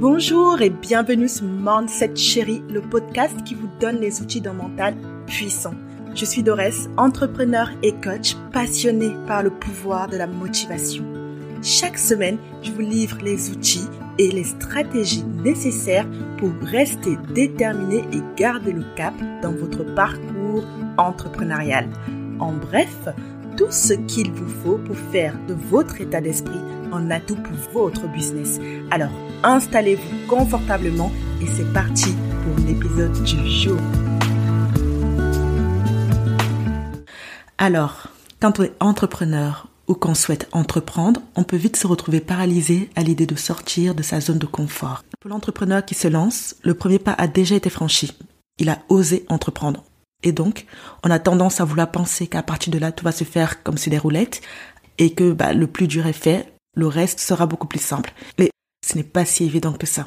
Bonjour et bienvenue sur Mindset Chérie, le podcast qui vous donne les outils d'un mental puissant. Je suis Dorès, entrepreneur et coach passionné par le pouvoir de la motivation. Chaque semaine, je vous livre les outils et les stratégies nécessaires pour rester déterminé et garder le cap dans votre parcours entrepreneurial. En bref, tout ce qu'il vous faut pour faire de votre état d'esprit un atout pour votre business. Alors, installez-vous confortablement et c'est parti pour l'épisode du jour. Alors, quand on est entrepreneur ou qu'on souhaite entreprendre, on peut vite se retrouver paralysé à l'idée de sortir de sa zone de confort. Pour l'entrepreneur qui se lance, le premier pas a déjà été franchi. Il a osé entreprendre. Et donc, on a tendance à vouloir penser qu'à partir de là, tout va se faire comme si des roulettes et que bah, le plus dur est fait, le reste sera beaucoup plus simple. Mais ce n'est pas si évident que ça.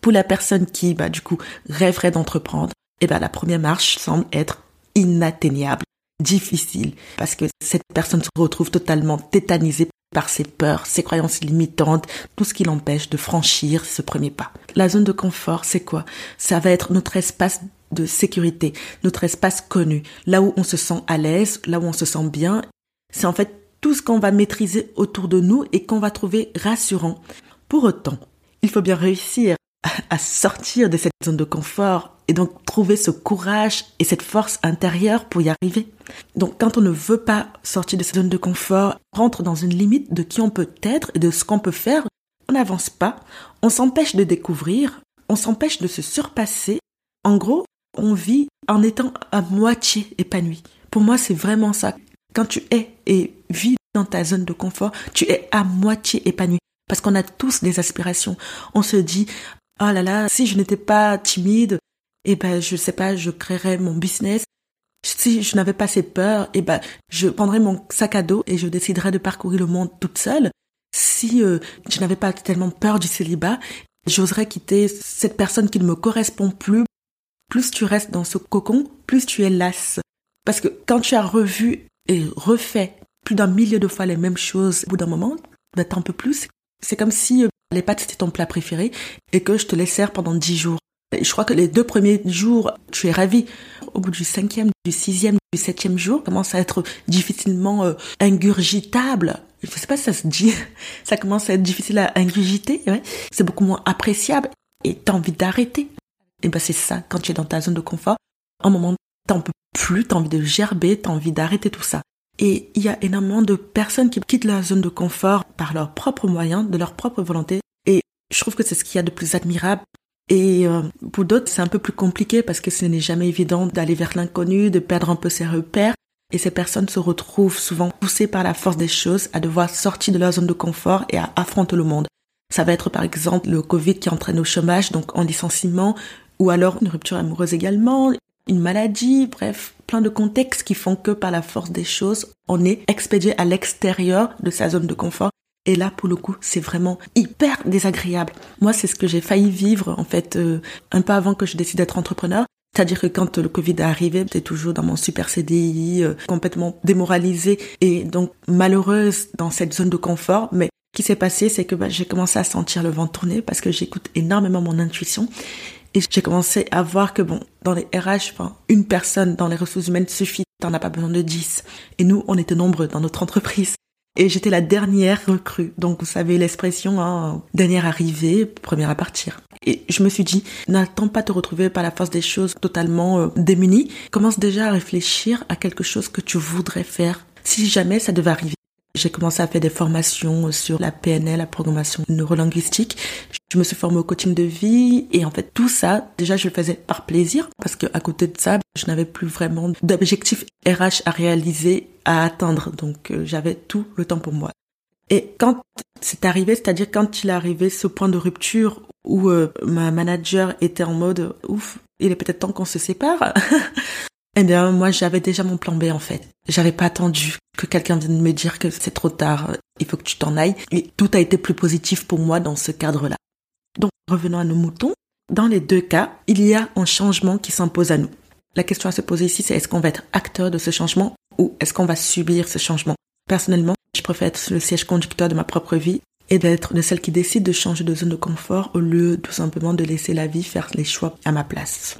Pour la personne qui, bah, du coup, rêverait d'entreprendre, eh ben, la première marche semble être inatteignable, difficile, parce que cette personne se retrouve totalement tétanisée par ses peurs, ses croyances limitantes, tout ce qui l'empêche de franchir ce premier pas. La zone de confort, c'est quoi? Ça va être notre espace de sécurité, notre espace connu, là où on se sent à l'aise, là où on se sent bien. C'est en fait tout ce qu'on va maîtriser autour de nous et qu'on va trouver rassurant. Pour autant, il faut bien réussir à sortir de cette zone de confort et donc trouver ce courage et cette force intérieure pour y arriver. Donc quand on ne veut pas sortir de cette zone de confort, rentre dans une limite de qui on peut être et de ce qu'on peut faire, on n'avance pas, on s'empêche de découvrir, on s'empêche de se surpasser. En gros, on vit en étant à moitié épanoui. Pour moi, c'est vraiment ça. Quand tu es et vis dans ta zone de confort, tu es à moitié épanoui. Parce qu'on a tous des aspirations. On se dit, oh là là, si je n'étais pas timide, eh ben, je sais pas, je créerais mon business. Si je n'avais pas ces peurs, eh ben, je prendrais mon sac à dos et je déciderais de parcourir le monde toute seule. Si euh, je n'avais pas tellement peur du célibat, j'oserais quitter cette personne qui ne me correspond plus plus tu restes dans ce cocon, plus tu es lasse. Parce que quand tu as revu et refait plus d'un millier de fois les mêmes choses au bout d'un moment, ben t'en peux plus. C'est comme si euh, les pâtes c'était ton plat préféré et que je te les sers pendant dix jours. je crois que les deux premiers jours, tu es ravi. Au bout du cinquième, du sixième, du septième jour, commence à être difficilement euh, ingurgitable. Je sais pas si ça se dit. Ça commence à être difficile à ingurgiter. Ouais. C'est beaucoup moins appréciable et t'as envie d'arrêter. Et ben c'est ça, quand tu es dans ta zone de confort, un moment, t'en peux plus, t'as envie de gerber, t'as envie d'arrêter tout ça. Et il y a énormément de personnes qui quittent la zone de confort par leurs propres moyens, de leur propre volonté. Et je trouve que c'est ce qu'il y a de plus admirable. Et euh, pour d'autres, c'est un peu plus compliqué parce que ce n'est jamais évident d'aller vers l'inconnu, de perdre un peu ses repères. Et ces personnes se retrouvent souvent poussées par la force des choses à devoir sortir de leur zone de confort et à affronter le monde. Ça va être par exemple le Covid qui entraîne au chômage, donc en licenciement, ou alors une rupture amoureuse également, une maladie, bref, plein de contextes qui font que par la force des choses, on est expédié à l'extérieur de sa zone de confort. Et là, pour le coup, c'est vraiment hyper désagréable. Moi, c'est ce que j'ai failli vivre, en fait, euh, un peu avant que je décide d'être entrepreneur. C'est-à-dire que quand le Covid est arrivé, j'étais toujours dans mon super CDI, euh, complètement démoralisée et donc malheureuse dans cette zone de confort. Mais ce qui s'est passé, c'est que bah, j'ai commencé à sentir le vent tourner parce que j'écoute énormément mon intuition et j'ai commencé à voir que bon, dans les RH, une personne dans les ressources humaines suffit, t'en as pas besoin de dix. Et nous, on était nombreux dans notre entreprise. Et j'étais la dernière recrue. Donc, vous savez l'expression, hein, dernière arrivée, première à partir. Et je me suis dit, n'attends pas te retrouver par la force des choses totalement euh, démunie. Commence déjà à réfléchir à quelque chose que tu voudrais faire si jamais ça devait arriver. J'ai commencé à faire des formations sur la PNL, la programmation neurolinguistique. Je me suis formée au coaching de vie et en fait tout ça, déjà je le faisais par plaisir parce que à côté de ça, je n'avais plus vraiment d'objectifs RH à réaliser, à atteindre. Donc euh, j'avais tout le temps pour moi. Et quand c'est arrivé, c'est-à-dire quand il est arrivé ce point de rupture où euh, ma manager était en mode ouf, il est peut-être temps qu'on se sépare. Eh bien, moi, j'avais déjà mon plan B, en fait. J'avais pas attendu que quelqu'un vienne me dire que c'est trop tard, il faut que tu t'en ailles. Et tout a été plus positif pour moi dans ce cadre-là. Donc, revenons à nos moutons. Dans les deux cas, il y a un changement qui s'impose à nous. La question à se poser ici, c'est est-ce qu'on va être acteur de ce changement ou est-ce qu'on va subir ce changement? Personnellement, je préfère être le siège conducteur de ma propre vie et d'être de celle qui décide de changer de zone de confort au lieu tout simplement de laisser la vie faire les choix à ma place.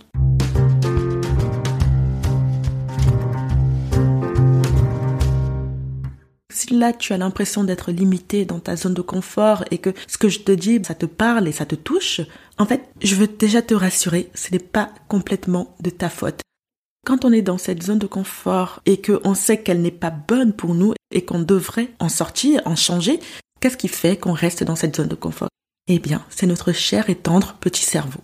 Si là tu as l'impression d'être limité dans ta zone de confort et que ce que je te dis, ça te parle et ça te touche, en fait, je veux déjà te rassurer, ce n'est pas complètement de ta faute. Quand on est dans cette zone de confort et qu'on sait qu'elle n'est pas bonne pour nous et qu'on devrait en sortir, en changer, qu'est-ce qui fait qu'on reste dans cette zone de confort? Eh bien, c'est notre cher et tendre petit cerveau.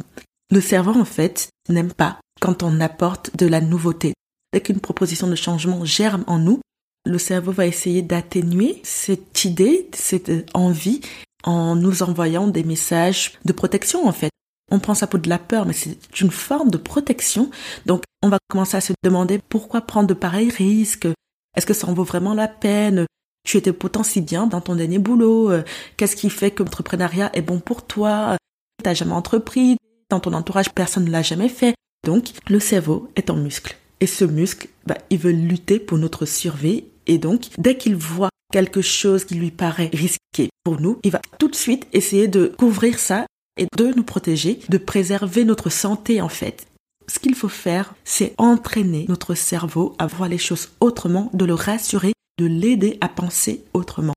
Le cerveau, en fait, n'aime pas quand on apporte de la nouveauté. Dès qu'une proposition de changement germe en nous, le cerveau va essayer d'atténuer cette idée, cette envie en nous envoyant des messages de protection en fait. On prend ça pour de la peur, mais c'est une forme de protection. Donc, on va commencer à se demander pourquoi prendre de pareils risques. Est-ce que ça en vaut vraiment la peine? Tu étais pourtant si bien dans ton dernier boulot. Qu'est-ce qui fait que l'entrepreneuriat est bon pour toi? T'as jamais entrepris. Dans ton entourage, personne ne l'a jamais fait. Donc, le cerveau est en muscle. Et ce muscle, bah, il veut lutter pour notre survie. Et donc, dès qu'il voit quelque chose qui lui paraît risqué pour nous, il va tout de suite essayer de couvrir ça et de nous protéger, de préserver notre santé en fait. Ce qu'il faut faire, c'est entraîner notre cerveau à voir les choses autrement, de le rassurer, de l'aider à penser autrement.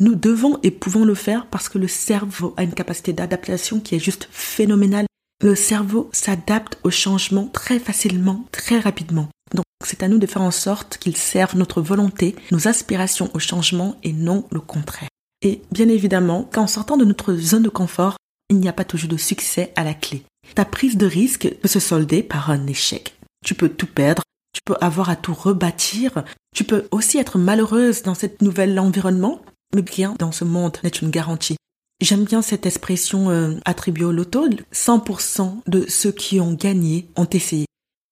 Nous devons et pouvons le faire parce que le cerveau a une capacité d'adaptation qui est juste phénoménale le cerveau s'adapte au changement très facilement, très rapidement. C'est à nous de faire en sorte qu'il serve notre volonté, nos aspirations au changement et non le contraire. Et bien évidemment, qu'en sortant de notre zone de confort, il n'y a pas toujours de succès à la clé. Ta prise de risque peut se solder par un échec. Tu peux tout perdre, tu peux avoir à tout rebâtir, tu peux aussi être malheureuse dans cet nouvel environnement, mais bien dans ce monde n'est une garantie. J'aime bien cette expression euh, attribuée au loto. 100% de ceux qui ont gagné ont essayé.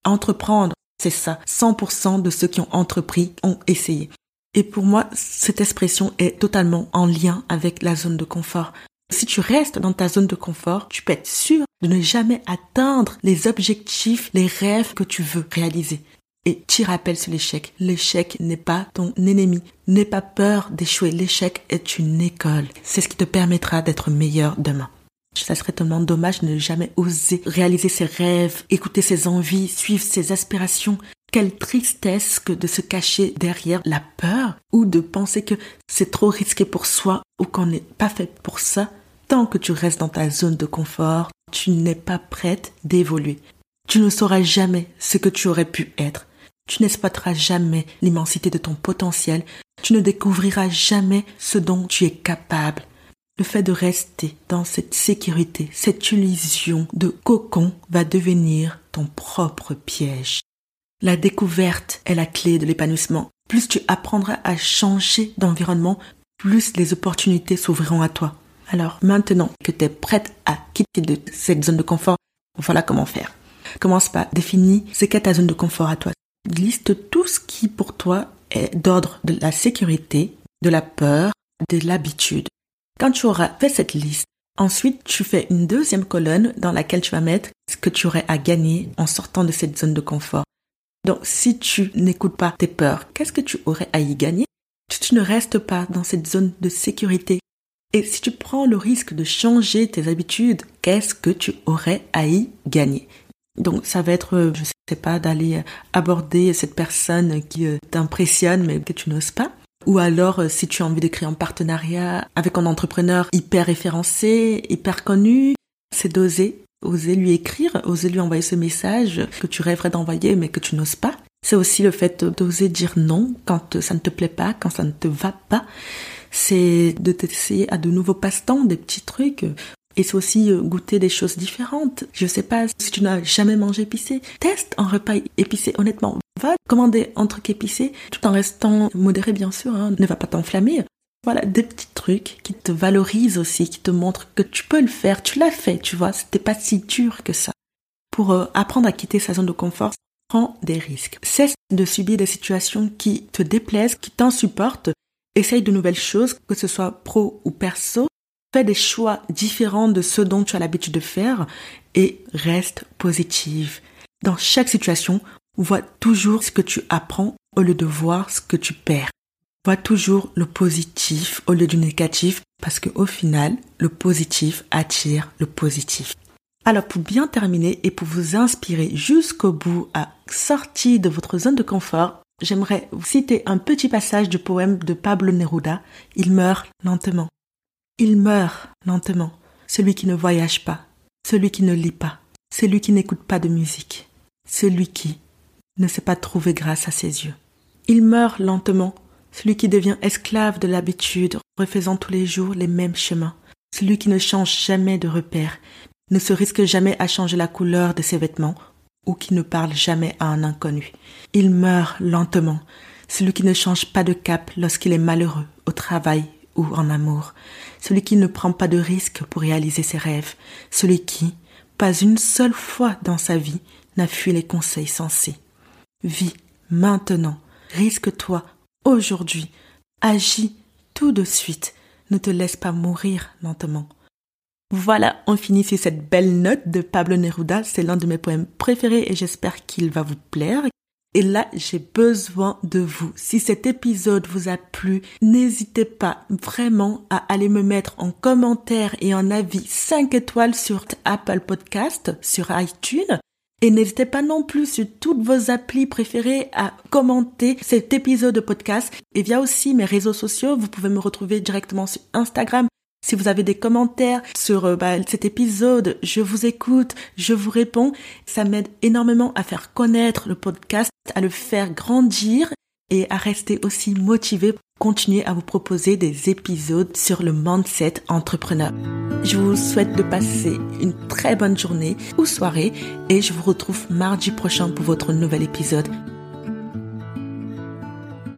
Entreprendre, c'est ça. 100% de ceux qui ont entrepris ont essayé. Et pour moi, cette expression est totalement en lien avec la zone de confort. Si tu restes dans ta zone de confort, tu peux être sûr de ne jamais atteindre les objectifs, les rêves que tu veux réaliser. Et tu rappelles sur l'échec. L'échec n'est pas ton ennemi. N'aie pas peur d'échouer. L'échec est une école. C'est ce qui te permettra d'être meilleur demain. Ça serait tellement dommage de ne jamais oser réaliser ses rêves, écouter ses envies, suivre ses aspirations. Quelle tristesse que de se cacher derrière la peur ou de penser que c'est trop risqué pour soi ou qu'on n'est pas fait pour ça. Tant que tu restes dans ta zone de confort, tu n'es pas prête d'évoluer. Tu ne sauras jamais ce que tu aurais pu être. Tu n'exploiteras jamais l'immensité de ton potentiel. Tu ne découvriras jamais ce dont tu es capable. Le fait de rester dans cette sécurité, cette illusion de cocon va devenir ton propre piège. La découverte est la clé de l'épanouissement. Plus tu apprendras à changer d'environnement, plus les opportunités s'ouvriront à toi. Alors maintenant que tu es prête à quitter cette zone de confort, voilà comment faire. Commence par définir ce qu'est ta zone de confort à toi liste tout ce qui pour toi est d'ordre de la sécurité, de la peur, de l'habitude. Quand tu auras fait cette liste, ensuite tu fais une deuxième colonne dans laquelle tu vas mettre ce que tu aurais à gagner en sortant de cette zone de confort. Donc si tu n'écoutes pas tes peurs, qu'est-ce que tu aurais à y gagner? Si tu ne restes pas dans cette zone de sécurité et si tu prends le risque de changer tes habitudes, qu'est-ce que tu aurais à y gagner? Donc ça va être, euh, je sais pas, d'aller aborder cette personne qui euh, t'impressionne mais que tu n'oses pas. Ou alors, euh, si tu as envie de créer un partenariat avec un entrepreneur hyper référencé, hyper connu, c'est d'oser, oser lui écrire, oser lui envoyer ce message que tu rêverais d'envoyer mais que tu n'oses pas. C'est aussi le fait d'oser dire non quand ça ne te plaît pas, quand ça ne te va pas. C'est de t'essayer à de nouveaux passe-temps, des petits trucs. Et c'est aussi euh, goûter des choses différentes. Je sais pas si tu n'as jamais mangé épicé. Teste un repas épicé, honnêtement. Va commander un truc épicé tout en restant modéré, bien sûr. Hein. Ne va pas t'enflammer. Voilà, des petits trucs qui te valorisent aussi, qui te montrent que tu peux le faire. Tu l'as fait, tu vois. C'était pas si dur que ça. Pour euh, apprendre à quitter sa zone de confort, prends des risques. Cesse de subir des situations qui te déplaisent, qui t'insupportent. Essaye de nouvelles choses, que ce soit pro ou perso. Fais des choix différents de ceux dont tu as l'habitude de faire et reste positive. Dans chaque situation, vois toujours ce que tu apprends au lieu de voir ce que tu perds. Vois toujours le positif au lieu du négatif parce que au final, le positif attire le positif. Alors pour bien terminer et pour vous inspirer jusqu'au bout à sortir de votre zone de confort, j'aimerais vous citer un petit passage du poème de Pablo Neruda. Il meurt lentement. Il meurt lentement. Celui qui ne voyage pas, celui qui ne lit pas, celui qui n'écoute pas de musique, celui qui ne s'est pas trouvé grâce à ses yeux. Il meurt lentement, celui qui devient esclave de l'habitude, refaisant tous les jours les mêmes chemins, celui qui ne change jamais de repère, ne se risque jamais à changer la couleur de ses vêtements, ou qui ne parle jamais à un inconnu. Il meurt lentement, celui qui ne change pas de cap lorsqu'il est malheureux, au travail ou en amour, celui qui ne prend pas de risques pour réaliser ses rêves, celui qui, pas une seule fois dans sa vie, n'a fui les conseils sensés. Vis maintenant, risque-toi aujourd'hui, agis tout de suite, ne te laisse pas mourir lentement. Voilà, on finit sur cette belle note de Pablo Neruda. C'est l'un de mes poèmes préférés et j'espère qu'il va vous plaire. Et là, j'ai besoin de vous. Si cet épisode vous a plu, n'hésitez pas vraiment à aller me mettre en commentaire et en avis 5 étoiles sur Apple Podcast, sur iTunes. Et n'hésitez pas non plus sur toutes vos applis préférées à commenter cet épisode de podcast. Et via aussi mes réseaux sociaux, vous pouvez me retrouver directement sur Instagram, si vous avez des commentaires sur euh, bah, cet épisode, je vous écoute, je vous réponds. Ça m'aide énormément à faire connaître le podcast, à le faire grandir et à rester aussi motivé pour continuer à vous proposer des épisodes sur le mindset entrepreneur. Je vous souhaite de passer une très bonne journée ou soirée et je vous retrouve mardi prochain pour votre nouvel épisode.